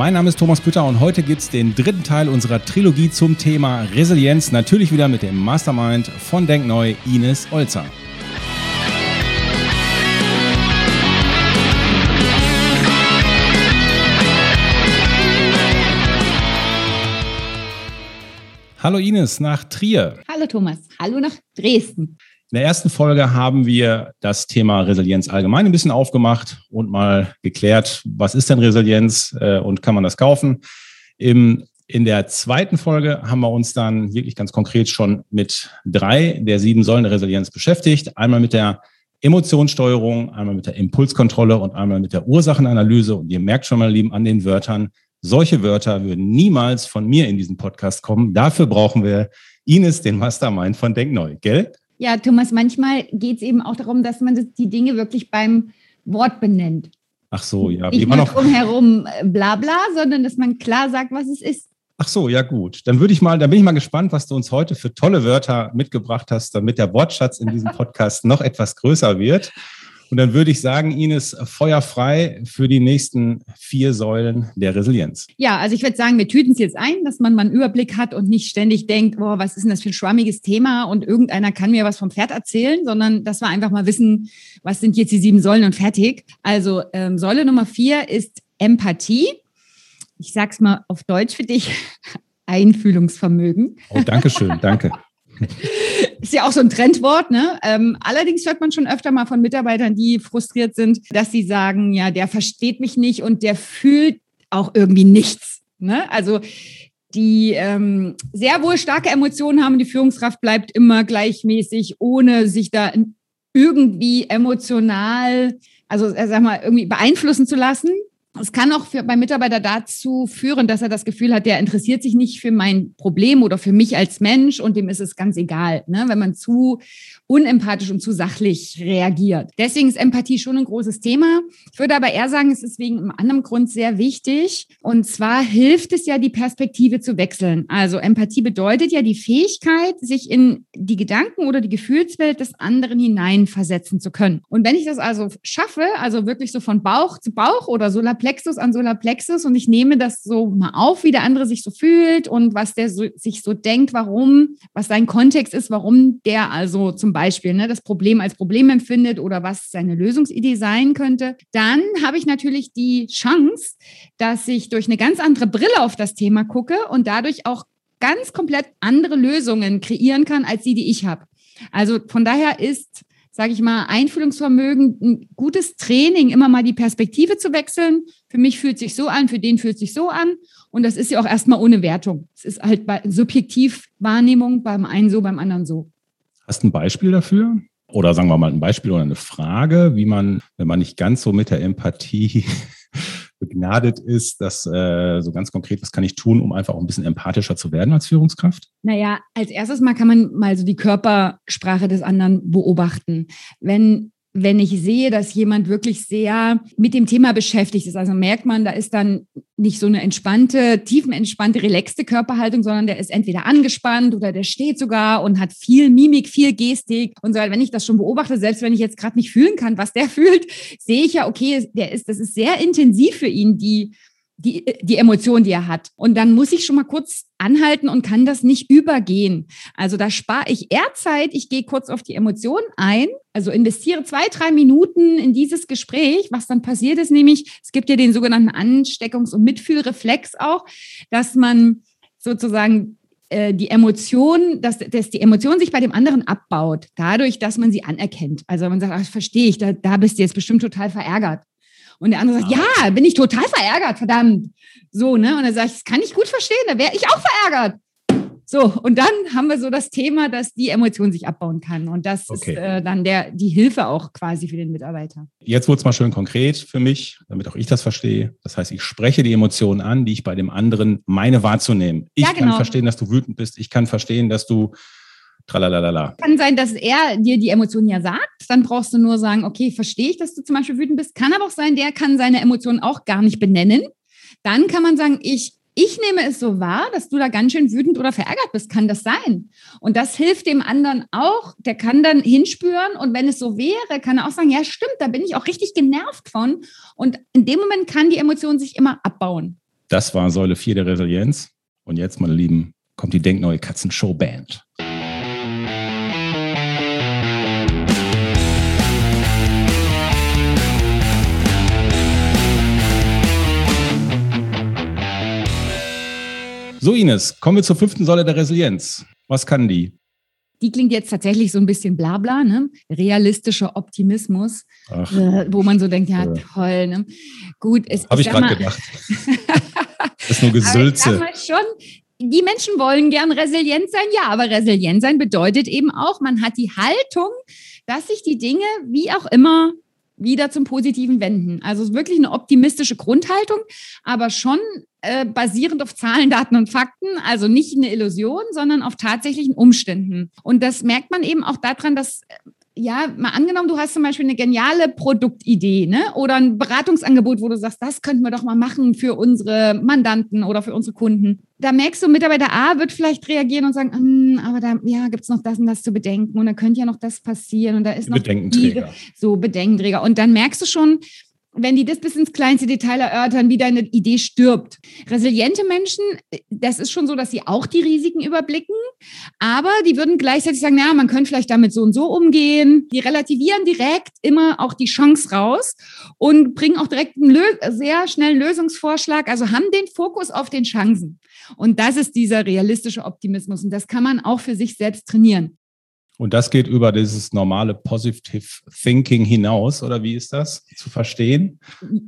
Mein Name ist Thomas Pütter und heute gibt es den dritten Teil unserer Trilogie zum Thema Resilienz. Natürlich wieder mit dem Mastermind von Denkneu, Ines Olzer. Hallo Ines nach Trier. Hallo Thomas. Hallo nach Dresden. In der ersten Folge haben wir das Thema Resilienz allgemein ein bisschen aufgemacht und mal geklärt, was ist denn Resilienz äh, und kann man das kaufen. Im, in der zweiten Folge haben wir uns dann wirklich ganz konkret schon mit drei der sieben Säulen der Resilienz beschäftigt. Einmal mit der Emotionssteuerung, einmal mit der Impulskontrolle und einmal mit der Ursachenanalyse. Und ihr merkt schon mal, lieben, an den Wörtern, solche Wörter würden niemals von mir in diesen Podcast kommen. Dafür brauchen wir Ines, den Mastermind von Denkneu, gell? Ja, Thomas, manchmal geht es eben auch darum, dass man die Dinge wirklich beim Wort benennt. Ach so, ja. Nicht nur noch drumherum äh, bla bla, sondern dass man klar sagt, was es ist. Ach so, ja gut. Dann würde ich mal, dann bin ich mal gespannt, was du uns heute für tolle Wörter mitgebracht hast, damit der Wortschatz in diesem Podcast noch etwas größer wird. Und dann würde ich sagen, Ines, feuerfrei für die nächsten vier Säulen der Resilienz. Ja, also ich würde sagen, wir tüten es jetzt ein, dass man mal einen Überblick hat und nicht ständig denkt, boah, was ist denn das für ein schwammiges Thema und irgendeiner kann mir was vom Pferd erzählen, sondern dass wir einfach mal wissen, was sind jetzt die sieben Säulen und fertig. Also ähm, Säule Nummer vier ist Empathie. Ich sag's mal auf Deutsch für dich. Einfühlungsvermögen. Oh, danke schön, danke. Ist ja auch so ein Trendwort, ne? Ähm, allerdings hört man schon öfter mal von Mitarbeitern, die frustriert sind, dass sie sagen, ja, der versteht mich nicht und der fühlt auch irgendwie nichts. Ne? Also die ähm, sehr wohl starke Emotionen haben, die Führungskraft bleibt immer gleichmäßig, ohne sich da irgendwie emotional, also äh, sag mal, irgendwie beeinflussen zu lassen. Es kann auch für, beim Mitarbeiter dazu führen, dass er das Gefühl hat, der interessiert sich nicht für mein Problem oder für mich als Mensch und dem ist es ganz egal, ne? wenn man zu unempathisch und zu sachlich reagiert. Deswegen ist Empathie schon ein großes Thema. Ich würde aber eher sagen, es ist wegen einem anderen Grund sehr wichtig. Und zwar hilft es ja, die Perspektive zu wechseln. Also Empathie bedeutet ja die Fähigkeit, sich in die Gedanken oder die Gefühlswelt des anderen hineinversetzen zu können. Und wenn ich das also schaffe, also wirklich so von Bauch zu Bauch oder Solarplexus an Solarplexus und ich nehme das so mal auf, wie der andere sich so fühlt und was der so, sich so denkt, warum, was sein Kontext ist, warum der also zum Beispiel Beispiel ne, das Problem als Problem empfindet oder was seine Lösungsidee sein könnte, dann habe ich natürlich die Chance, dass ich durch eine ganz andere Brille auf das Thema gucke und dadurch auch ganz komplett andere Lösungen kreieren kann als die, die ich habe. Also von daher ist sage ich mal, Einfühlungsvermögen, ein gutes Training, immer mal die Perspektive zu wechseln. Für mich fühlt sich so an, für den fühlt sich so an. Und das ist ja auch erstmal ohne Wertung. Es ist halt subjektiv Wahrnehmung, beim einen so, beim anderen so. Hast du ein Beispiel dafür? Oder sagen wir mal ein Beispiel oder eine Frage, wie man, wenn man nicht ganz so mit der Empathie begnadet ist, dass äh, so ganz konkret, was kann ich tun, um einfach auch ein bisschen empathischer zu werden als Führungskraft? Naja, als erstes mal kann man mal so die Körpersprache des anderen beobachten. Wenn wenn ich sehe, dass jemand wirklich sehr mit dem Thema beschäftigt ist. Also merkt man, da ist dann nicht so eine entspannte, tiefenentspannte, relaxte Körperhaltung, sondern der ist entweder angespannt oder der steht sogar und hat viel Mimik, viel Gestik und so. Wenn ich das schon beobachte, selbst wenn ich jetzt gerade nicht fühlen kann, was der fühlt, sehe ich ja, okay, der ist, das ist sehr intensiv für ihn, die die, die Emotion, die er hat. Und dann muss ich schon mal kurz anhalten und kann das nicht übergehen. Also da spare ich eher Zeit. Ich gehe kurz auf die Emotion ein, also investiere zwei, drei Minuten in dieses Gespräch. Was dann passiert ist nämlich, es gibt ja den sogenannten Ansteckungs- und Mitfühlreflex auch, dass man sozusagen äh, die Emotion, dass, dass die Emotion sich bei dem anderen abbaut, dadurch, dass man sie anerkennt. Also man sagt, ach, verstehe ich, da, da bist du jetzt bestimmt total verärgert. Und der andere sagt, ja, bin ich total verärgert, verdammt. So, ne? Und dann sage ich, das kann ich gut verstehen, da wäre ich auch verärgert. So, und dann haben wir so das Thema, dass die Emotion sich abbauen kann. Und das okay. ist äh, dann der, die Hilfe auch quasi für den Mitarbeiter. Jetzt wurde es mal schön konkret für mich, damit auch ich das verstehe. Das heißt, ich spreche die Emotionen an, die ich bei dem anderen meine wahrzunehmen. Ich ja, genau. kann verstehen, dass du wütend bist. Ich kann verstehen, dass du Tralalala. Kann sein, dass er dir die Emotionen ja sagt. Dann brauchst du nur sagen, okay, verstehe ich, dass du zum Beispiel wütend bist. Kann aber auch sein, der kann seine Emotionen auch gar nicht benennen. Dann kann man sagen, ich ich nehme es so wahr, dass du da ganz schön wütend oder verärgert bist. Kann das sein? Und das hilft dem anderen auch. Der kann dann hinspüren und wenn es so wäre, kann er auch sagen, ja, stimmt, da bin ich auch richtig genervt von. Und in dem Moment kann die Emotion sich immer abbauen. Das war Säule 4 der Resilienz. Und jetzt, meine Lieben, kommt die Denkneue Katzenshow Band. So, Ines, kommen wir zur fünften Säule der Resilienz. Was kann die? Die klingt jetzt tatsächlich so ein bisschen blabla, ne? Realistischer Optimismus, äh, wo man so denkt, ja, toll, ne? Gut, Habe ich gerade gedacht. das ist nur Gesülze. Aber ich schon, die Menschen wollen gern resilient sein, ja, aber resilient sein bedeutet eben auch, man hat die Haltung, dass sich die Dinge wie auch immer wieder zum Positiven wenden. Also wirklich eine optimistische Grundhaltung, aber schon äh, basierend auf Zahlen, Daten und Fakten. Also nicht eine Illusion, sondern auf tatsächlichen Umständen. Und das merkt man eben auch daran, dass ja, mal angenommen, du hast zum Beispiel eine geniale Produktidee ne? oder ein Beratungsangebot, wo du sagst, das könnten wir doch mal machen für unsere Mandanten oder für unsere Kunden. Da merkst du, Mitarbeiter A wird vielleicht reagieren und sagen, hm, aber da ja, gibt es noch das und das zu bedenken und da könnte ja noch das passieren und da ist noch Bedenkenträger. Die, so Bedenkenträger. Und dann merkst du schon, wenn die das bis ins kleinste Detail erörtern, wie deine Idee stirbt. Resiliente Menschen, das ist schon so, dass sie auch die Risiken überblicken, aber die würden gleichzeitig sagen, ja, man könnte vielleicht damit so und so umgehen. Die relativieren direkt immer auch die Chance raus und bringen auch direkt einen sehr schnellen Lösungsvorschlag, also haben den Fokus auf den Chancen. Und das ist dieser realistische Optimismus und das kann man auch für sich selbst trainieren. Und das geht über dieses normale Positive Thinking hinaus, oder wie ist das zu verstehen?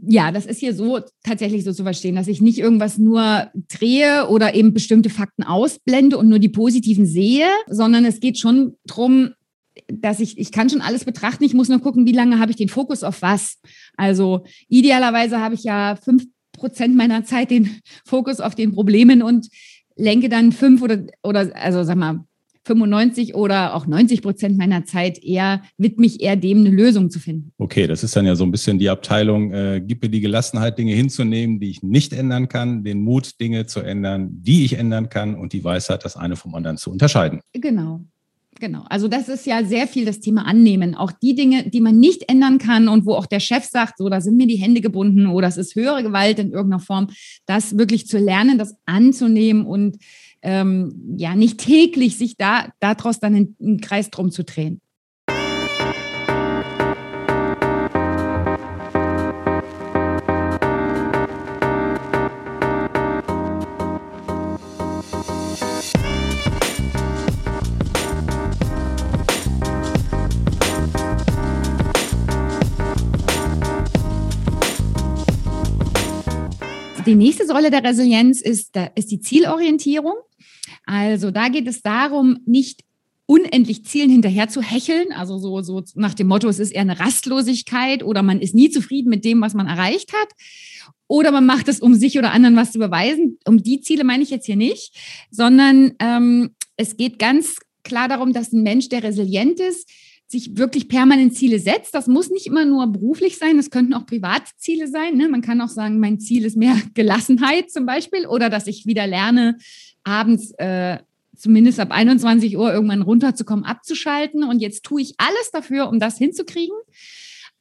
Ja, das ist hier so tatsächlich so zu verstehen, dass ich nicht irgendwas nur drehe oder eben bestimmte Fakten ausblende und nur die positiven sehe, sondern es geht schon darum, dass ich, ich kann schon alles betrachten, ich muss nur gucken, wie lange habe ich den Fokus auf was. Also idealerweise habe ich ja fünf Prozent meiner Zeit den Fokus auf den Problemen und lenke dann fünf oder, oder also sag mal, 95 oder auch 90 Prozent meiner Zeit eher widme ich eher dem, eine Lösung zu finden. Okay, das ist dann ja so ein bisschen die Abteilung, äh, gib mir die Gelassenheit, Dinge hinzunehmen, die ich nicht ändern kann, den Mut, Dinge zu ändern, die ich ändern kann und die Weisheit, das eine vom anderen zu unterscheiden. Genau. Genau. Also das ist ja sehr viel das Thema Annehmen. Auch die Dinge, die man nicht ändern kann und wo auch der Chef sagt, so, da sind mir die Hände gebunden oder es ist höhere Gewalt in irgendeiner Form, das wirklich zu lernen, das anzunehmen und ähm, ja nicht täglich sich da daraus dann einen Kreis drum zu drehen. Die nächste Säule der Resilienz ist, ist die Zielorientierung. Also da geht es darum, nicht unendlich Zielen hinterher zu hecheln, also so, so nach dem Motto, es ist eher eine Rastlosigkeit oder man ist nie zufrieden mit dem, was man erreicht hat. Oder man macht es, um sich oder anderen was zu beweisen. Um die Ziele meine ich jetzt hier nicht, sondern ähm, es geht ganz klar darum, dass ein Mensch, der resilient ist, sich wirklich permanent Ziele setzt. Das muss nicht immer nur beruflich sein, das könnten auch Privatziele sein. Ne? Man kann auch sagen, mein Ziel ist mehr Gelassenheit zum Beispiel oder dass ich wieder lerne, abends äh, zumindest ab 21 Uhr irgendwann runterzukommen, abzuschalten. Und jetzt tue ich alles dafür, um das hinzukriegen.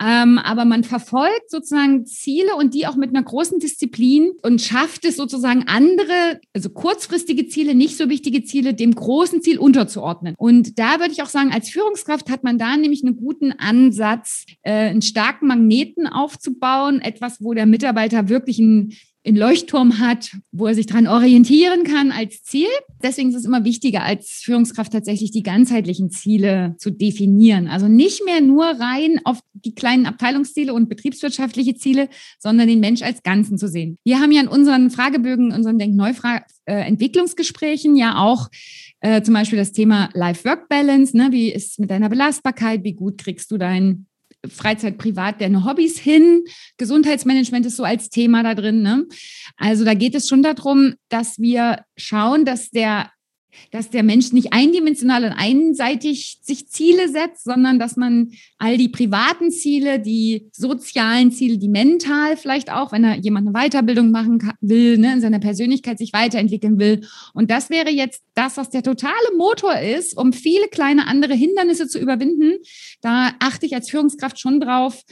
Ähm, aber man verfolgt sozusagen Ziele und die auch mit einer großen Disziplin und schafft es sozusagen andere, also kurzfristige Ziele, nicht so wichtige Ziele, dem großen Ziel unterzuordnen. Und da würde ich auch sagen, als Führungskraft hat man da nämlich einen guten Ansatz, äh, einen starken Magneten aufzubauen, etwas, wo der Mitarbeiter wirklich ein einen Leuchtturm hat, wo er sich dran orientieren kann als Ziel. Deswegen ist es immer wichtiger, als Führungskraft tatsächlich die ganzheitlichen Ziele zu definieren. Also nicht mehr nur rein auf die kleinen Abteilungsziele und betriebswirtschaftliche Ziele, sondern den Mensch als Ganzen zu sehen. Wir haben ja in unseren Fragebögen, unseren Denkneu-Entwicklungsgesprächen ja auch äh, zum Beispiel das Thema Life-Work-Balance. Ne? Wie ist es mit deiner Belastbarkeit? Wie gut kriegst du dein Freizeit, Privat, deine Hobbys hin. Gesundheitsmanagement ist so als Thema da drin. Ne? Also da geht es schon darum, dass wir schauen, dass der dass der Mensch nicht eindimensional und einseitig sich Ziele setzt, sondern dass man all die privaten Ziele, die sozialen Ziele, die mental vielleicht auch, wenn er jemand eine Weiterbildung machen will, ne, in seiner Persönlichkeit sich weiterentwickeln will. Und das wäre jetzt das, was der totale Motor ist, um viele kleine andere Hindernisse zu überwinden. Da achte ich als Führungskraft schon drauf,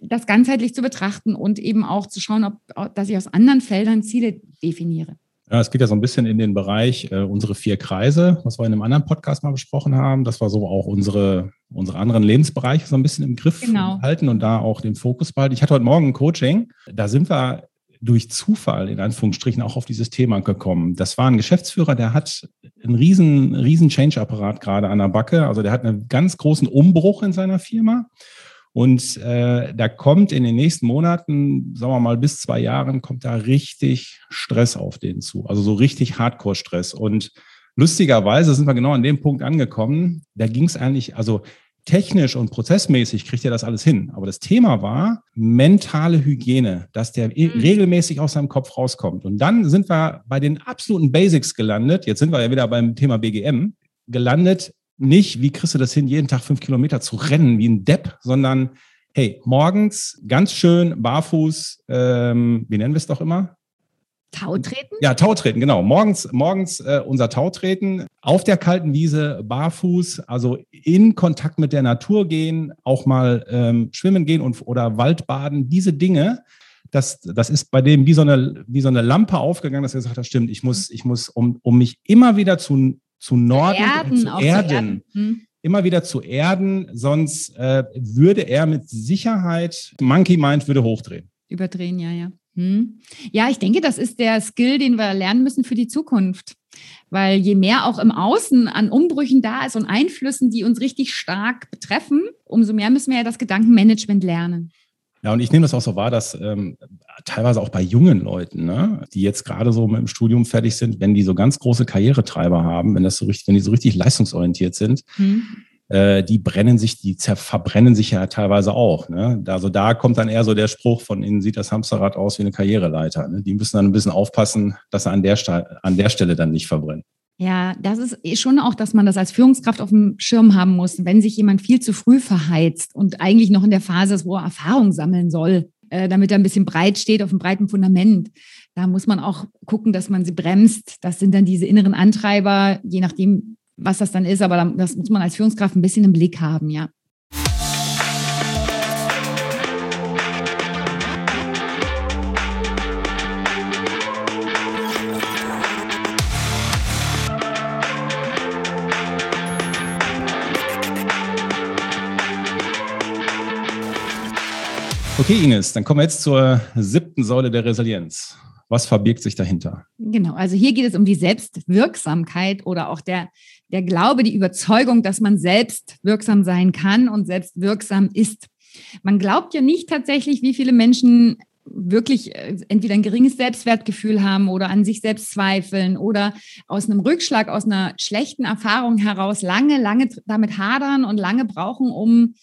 das ganzheitlich zu betrachten und eben auch zu schauen, ob, dass ich aus anderen Feldern Ziele definiere. Ja, es geht ja so ein bisschen in den Bereich äh, unsere vier Kreise, was wir in einem anderen Podcast mal besprochen haben. Das war so auch unsere, unsere anderen Lebensbereiche so ein bisschen im Griff genau. halten und da auch den Fokus behalten. Ich hatte heute Morgen ein Coaching, da sind wir durch Zufall in Anführungsstrichen auch auf dieses Thema gekommen. Das war ein Geschäftsführer, der hat einen riesen, riesen Change-Apparat gerade an der Backe. Also der hat einen ganz großen Umbruch in seiner Firma. Und äh, da kommt in den nächsten Monaten, sagen wir mal bis zwei Jahren, kommt da richtig Stress auf den zu. Also so richtig Hardcore-Stress. Und lustigerweise sind wir genau an dem Punkt angekommen. Da ging es eigentlich, also technisch und prozessmäßig kriegt er das alles hin. Aber das Thema war mentale Hygiene, dass der mhm. regelmäßig aus seinem Kopf rauskommt. Und dann sind wir bei den absoluten Basics gelandet. Jetzt sind wir ja wieder beim Thema BGM gelandet nicht, wie kriegst du das hin, jeden Tag fünf Kilometer zu rennen wie ein Depp, sondern hey, morgens ganz schön barfuß, ähm, wie nennen wir es doch immer? Tautreten? Ja, Tautreten, genau. Morgens, morgens äh, unser Tautreten auf der kalten Wiese, barfuß, also in Kontakt mit der Natur gehen, auch mal ähm, schwimmen gehen und, oder Waldbaden, diese Dinge. Das, das ist bei dem wie so, eine, wie so eine Lampe aufgegangen, dass er gesagt hat, stimmt, ich muss, ich muss, um, um mich immer wieder zu zu Norden, erden, zu erden. Hm. immer wieder zu erden, sonst äh, würde er mit Sicherheit, Monkey Mind würde hochdrehen. Überdrehen, ja, ja. Hm. Ja, ich denke, das ist der Skill, den wir lernen müssen für die Zukunft. Weil je mehr auch im Außen an Umbrüchen da ist und Einflüssen, die uns richtig stark betreffen, umso mehr müssen wir ja das Gedankenmanagement lernen. Ja, und ich nehme das auch so wahr, dass ähm, teilweise auch bei jungen Leuten, ne, die jetzt gerade so mit dem Studium fertig sind, wenn die so ganz große Karrieretreiber haben, wenn das so richtig, wenn die so richtig leistungsorientiert sind, mhm. äh, die brennen sich, die verbrennen sich ja teilweise auch. Ne? Also da kommt dann eher so der Spruch, von ihnen sieht das Hamsterrad aus wie eine Karriereleiter. Ne? Die müssen dann ein bisschen aufpassen, dass sie an der, an der Stelle dann nicht verbrennen. Ja, das ist eh schon auch, dass man das als Führungskraft auf dem Schirm haben muss. Wenn sich jemand viel zu früh verheizt und eigentlich noch in der Phase ist, wo er Erfahrung sammeln soll, äh, damit er ein bisschen breit steht auf einem breiten Fundament, da muss man auch gucken, dass man sie bremst. Das sind dann diese inneren Antreiber, je nachdem, was das dann ist. Aber das muss man als Führungskraft ein bisschen im Blick haben, ja. Okay, Ines, dann kommen wir jetzt zur siebten Säule der Resilienz. Was verbirgt sich dahinter? Genau, also hier geht es um die Selbstwirksamkeit oder auch der, der Glaube, die Überzeugung, dass man selbst wirksam sein kann und selbst wirksam ist. Man glaubt ja nicht tatsächlich, wie viele Menschen wirklich äh, entweder ein geringes Selbstwertgefühl haben oder an sich selbst zweifeln oder aus einem Rückschlag, aus einer schlechten Erfahrung heraus lange, lange damit hadern und lange brauchen, um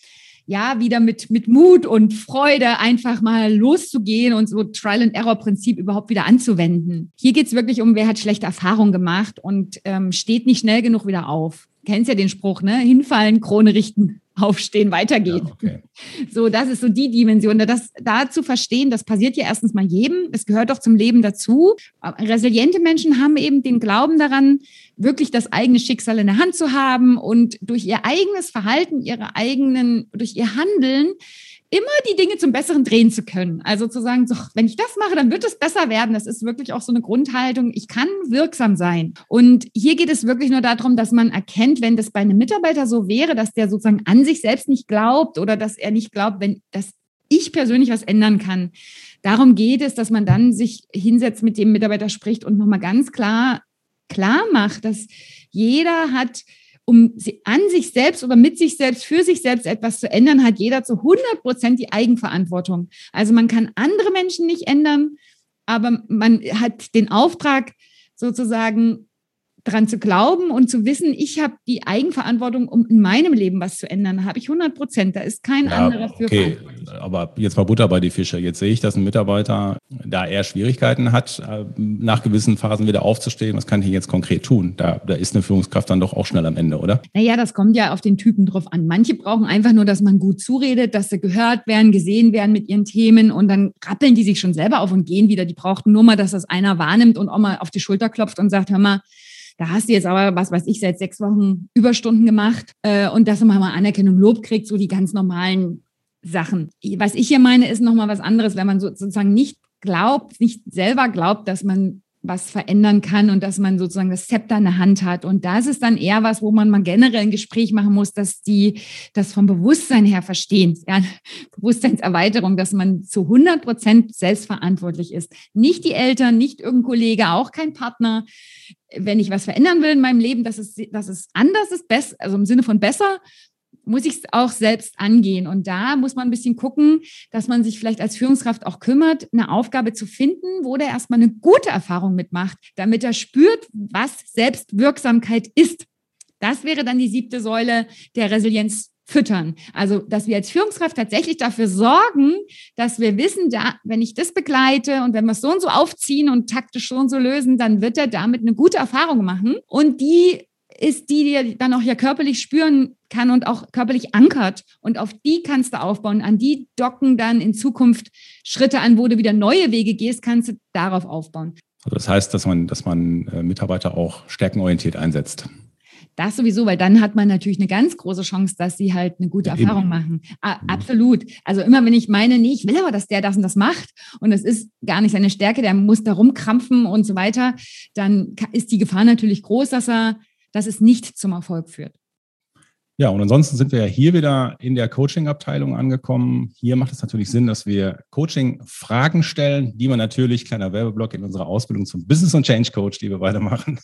ja, wieder mit, mit Mut und Freude einfach mal loszugehen und so Trial-and-Error-Prinzip überhaupt wieder anzuwenden. Hier geht es wirklich um, wer hat schlechte Erfahrungen gemacht und ähm, steht nicht schnell genug wieder auf. Kennst ja den Spruch, ne? Hinfallen, Krone richten aufstehen, weitergehen. Ja, okay. So, das ist so die Dimension. Das, da zu verstehen, das passiert ja erstens mal jedem. Es gehört doch zum Leben dazu. Resiliente Menschen haben eben den Glauben daran, wirklich das eigene Schicksal in der Hand zu haben und durch ihr eigenes Verhalten, ihre eigenen, durch ihr Handeln immer die Dinge zum Besseren drehen zu können. Also zu sagen, so, wenn ich das mache, dann wird es besser werden. Das ist wirklich auch so eine Grundhaltung. Ich kann wirksam sein. Und hier geht es wirklich nur darum, dass man erkennt, wenn das bei einem Mitarbeiter so wäre, dass der sozusagen an sich selbst nicht glaubt oder dass er nicht glaubt, wenn, dass ich persönlich was ändern kann. Darum geht es, dass man dann sich hinsetzt, mit dem Mitarbeiter spricht und nochmal ganz klar, klar macht, dass jeder hat um an sich selbst oder mit sich selbst, für sich selbst etwas zu ändern, hat jeder zu 100 Prozent die Eigenverantwortung. Also man kann andere Menschen nicht ändern, aber man hat den Auftrag sozusagen dran zu glauben und zu wissen, ich habe die Eigenverantwortung, um in meinem Leben was zu ändern. Da habe ich 100 Prozent. Da ist kein ja, anderer für okay. Aber jetzt mal Butter bei die Fische. Jetzt sehe ich, dass ein Mitarbeiter da eher Schwierigkeiten hat, äh, nach gewissen Phasen wieder aufzustehen. Was kann ich jetzt konkret tun? Da, da ist eine Führungskraft dann doch auch schnell am Ende, oder? Naja, das kommt ja auf den Typen drauf an. Manche brauchen einfach nur, dass man gut zuredet, dass sie gehört werden, gesehen werden mit ihren Themen und dann rappeln die sich schon selber auf und gehen wieder. Die brauchten nur mal, dass das einer wahrnimmt und auch mal auf die Schulter klopft und sagt, hör mal, da hast du jetzt aber, was weiß ich, seit sechs Wochen Überstunden gemacht äh, und dass du mal Anerkennung, Lob kriegt, so die ganz normalen Sachen. Was ich hier meine, ist nochmal was anderes, wenn man sozusagen nicht glaubt, nicht selber glaubt, dass man was verändern kann und dass man sozusagen das Zepter in der Hand hat. Und das ist dann eher was, wo man mal generell ein Gespräch machen muss, dass die das vom Bewusstsein her verstehen. Ja, Bewusstseinserweiterung, dass man zu 100 Prozent selbstverantwortlich ist. Nicht die Eltern, nicht irgendein Kollege, auch kein Partner. Wenn ich was verändern will in meinem Leben, dass es, dass es anders ist, besser, also im Sinne von besser, muss ich es auch selbst angehen. Und da muss man ein bisschen gucken, dass man sich vielleicht als Führungskraft auch kümmert, eine Aufgabe zu finden, wo der erstmal eine gute Erfahrung mitmacht, damit er spürt, was Selbstwirksamkeit ist. Das wäre dann die siebte Säule der Resilienz füttern. Also, dass wir als Führungskraft tatsächlich dafür sorgen, dass wir wissen, da, wenn ich das begleite und wenn wir es so und so aufziehen und taktisch so und so lösen, dann wird er damit eine gute Erfahrung machen. Und die ist die, die dann auch ja körperlich spüren kann und auch körperlich ankert. Und auf die kannst du aufbauen. An die docken dann in Zukunft Schritte an, wo du wieder neue Wege gehst, kannst du darauf aufbauen. Also das heißt, dass man, dass man äh, Mitarbeiter auch stärkenorientiert einsetzt. Das sowieso, weil dann hat man natürlich eine ganz große Chance, dass sie halt eine gute Erfahrung eben. machen. A mhm. absolut. Also immer, wenn ich meine, nee, ich will aber, dass der das und das macht und es ist gar nicht seine Stärke, der muss da rumkrampfen und so weiter, dann ist die Gefahr natürlich groß, dass er dass es nicht zum Erfolg führt. Ja, und ansonsten sind wir ja hier wieder in der Coaching-Abteilung angekommen. Hier macht es natürlich Sinn, dass wir Coaching-Fragen stellen, die man natürlich, kleiner Werbeblock in unserer Ausbildung zum Business- und Change-Coach, die wir beide machen,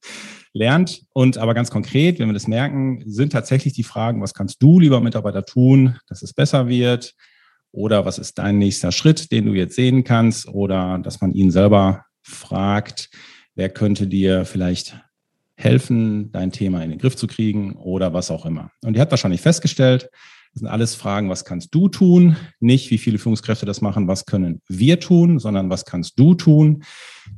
lernt. Und aber ganz konkret, wenn wir das merken, sind tatsächlich die Fragen, was kannst du, lieber Mitarbeiter, tun, dass es besser wird? Oder was ist dein nächster Schritt, den du jetzt sehen kannst? Oder dass man ihn selber fragt, wer könnte dir vielleicht helfen, dein Thema in den Griff zu kriegen oder was auch immer. Und die hat wahrscheinlich festgestellt, das sind alles Fragen, was kannst du tun? Nicht, wie viele Führungskräfte das machen, was können wir tun, sondern was kannst du tun?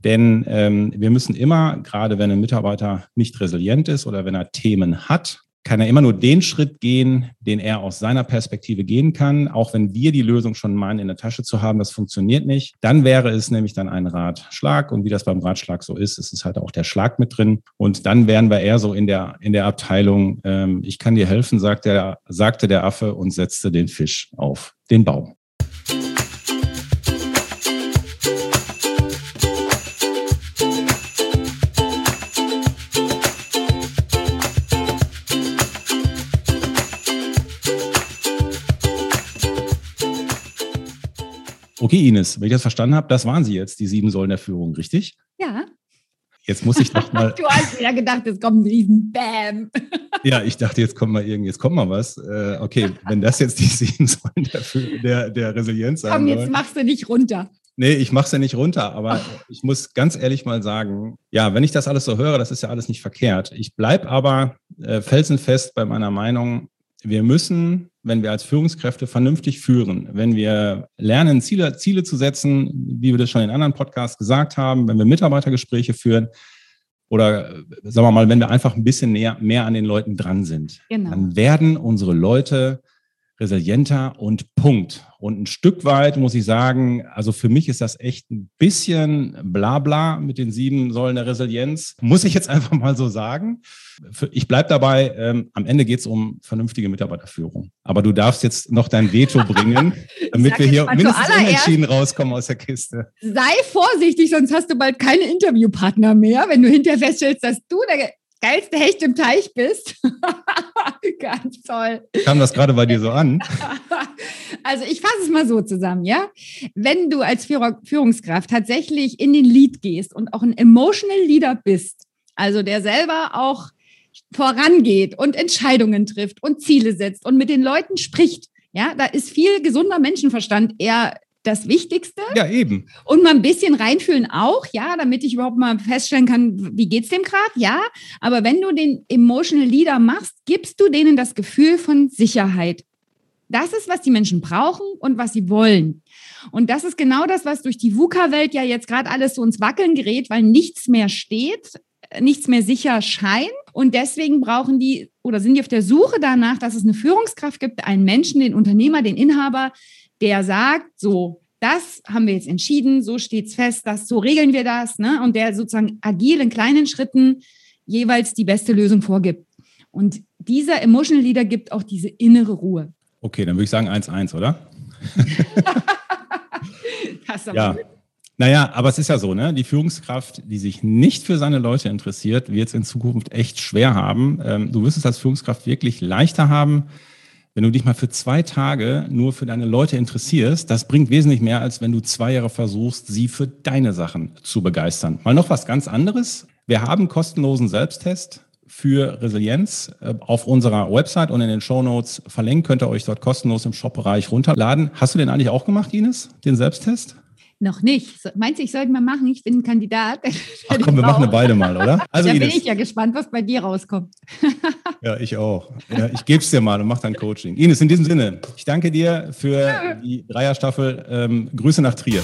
Denn ähm, wir müssen immer, gerade wenn ein Mitarbeiter nicht resilient ist oder wenn er Themen hat, kann er immer nur den Schritt gehen, den er aus seiner Perspektive gehen kann, auch wenn wir die Lösung schon meinen, in der Tasche zu haben, das funktioniert nicht. Dann wäre es nämlich dann ein Ratschlag und wie das beim Ratschlag so ist, ist es halt auch der Schlag mit drin und dann wären wir eher so in der, in der Abteilung, ähm, ich kann dir helfen, sagt der, sagte der Affe und setzte den Fisch auf den Baum. Okay, Ines, wenn ich das verstanden habe, das waren sie jetzt, die sieben Säulen der Führung, richtig? Ja. Jetzt muss ich doch mal. du hast wieder gedacht, jetzt kommt ein riesen Bam. ja, ich dachte, jetzt kommt mal irgendwie, jetzt kommt mal was. Äh, okay, wenn das jetzt die sieben Säulen der, der, der Resilienz sein Komm, jetzt soll, machst du nicht runter. Nee, ich mach's ja nicht runter, aber Ach. ich muss ganz ehrlich mal sagen, ja, wenn ich das alles so höre, das ist ja alles nicht verkehrt. Ich bleibe aber äh, felsenfest bei meiner Meinung, wir müssen, wenn wir als Führungskräfte vernünftig führen, wenn wir lernen, Ziele, Ziele zu setzen, wie wir das schon in anderen Podcasts gesagt haben, wenn wir Mitarbeitergespräche führen oder sagen wir mal, wenn wir einfach ein bisschen näher, mehr an den Leuten dran sind, genau. dann werden unsere Leute resilienter und Punkt. Und ein Stück weit muss ich sagen, also für mich ist das echt ein bisschen Blabla mit den sieben Säulen der Resilienz. Muss ich jetzt einfach mal so sagen. Ich bleibe dabei, ähm, am Ende geht es um vernünftige Mitarbeiterführung. Aber du darfst jetzt noch dein Veto bringen, damit wir hier mindestens unentschieden rauskommen aus der Kiste. Sei vorsichtig, sonst hast du bald keine Interviewpartner mehr, wenn du hinterher feststellst, dass du der geilste Hecht im Teich bist. Ganz toll. Kam das gerade bei dir so an? Also ich fasse es mal so zusammen, ja. Wenn du als Führungskraft tatsächlich in den Lead gehst und auch ein emotional Leader bist, also der selber auch vorangeht und Entscheidungen trifft und Ziele setzt und mit den Leuten spricht, ja, da ist viel gesunder Menschenverstand eher das Wichtigste. Ja, eben. Und mal ein bisschen reinfühlen auch, ja, damit ich überhaupt mal feststellen kann, wie geht's dem gerade, ja. Aber wenn du den Emotional Leader machst, gibst du denen das Gefühl von Sicherheit. Das ist, was die Menschen brauchen und was sie wollen. Und das ist genau das, was durch die VUCA-Welt ja jetzt gerade alles so ins Wackeln gerät, weil nichts mehr steht, nichts mehr sicher scheint. Und deswegen brauchen die oder sind die auf der Suche danach, dass es eine Führungskraft gibt, einen Menschen, den Unternehmer, den Inhaber, der sagt, so, das haben wir jetzt entschieden, so steht es fest, dass so regeln wir das, ne? Und der sozusagen agil in kleinen Schritten jeweils die beste Lösung vorgibt. Und dieser Emotional Leader gibt auch diese innere Ruhe. Okay, dann würde ich sagen 1-1, oder? das ja. Mit. Naja, aber es ist ja so, ne? Die Führungskraft, die sich nicht für seine Leute interessiert, wird es in Zukunft echt schwer haben. Ähm, du wirst es als Führungskraft wirklich leichter haben, wenn du dich mal für zwei Tage nur für deine Leute interessierst. Das bringt wesentlich mehr, als wenn du zwei Jahre versuchst, sie für deine Sachen zu begeistern. Mal noch was ganz anderes. Wir haben kostenlosen Selbsttest für Resilienz äh, auf unserer Website und in den Show Notes verlinkt. Könnt ihr euch dort kostenlos im Shop-Bereich runterladen. Hast du den eigentlich auch gemacht, Ines, den Selbsttest? Noch nicht. Meinst du, ich sollte mal machen? Ich bin ein Kandidat. Ach komm, wir machen eine beide mal, oder? Also da bin Ines. ich ja gespannt, was bei dir rauskommt. ja, ich auch. Ja, ich gebe es dir mal und mach dann Coaching. Ines, in diesem Sinne, ich danke dir für die Dreierstaffel. Ähm, Grüße nach Trier.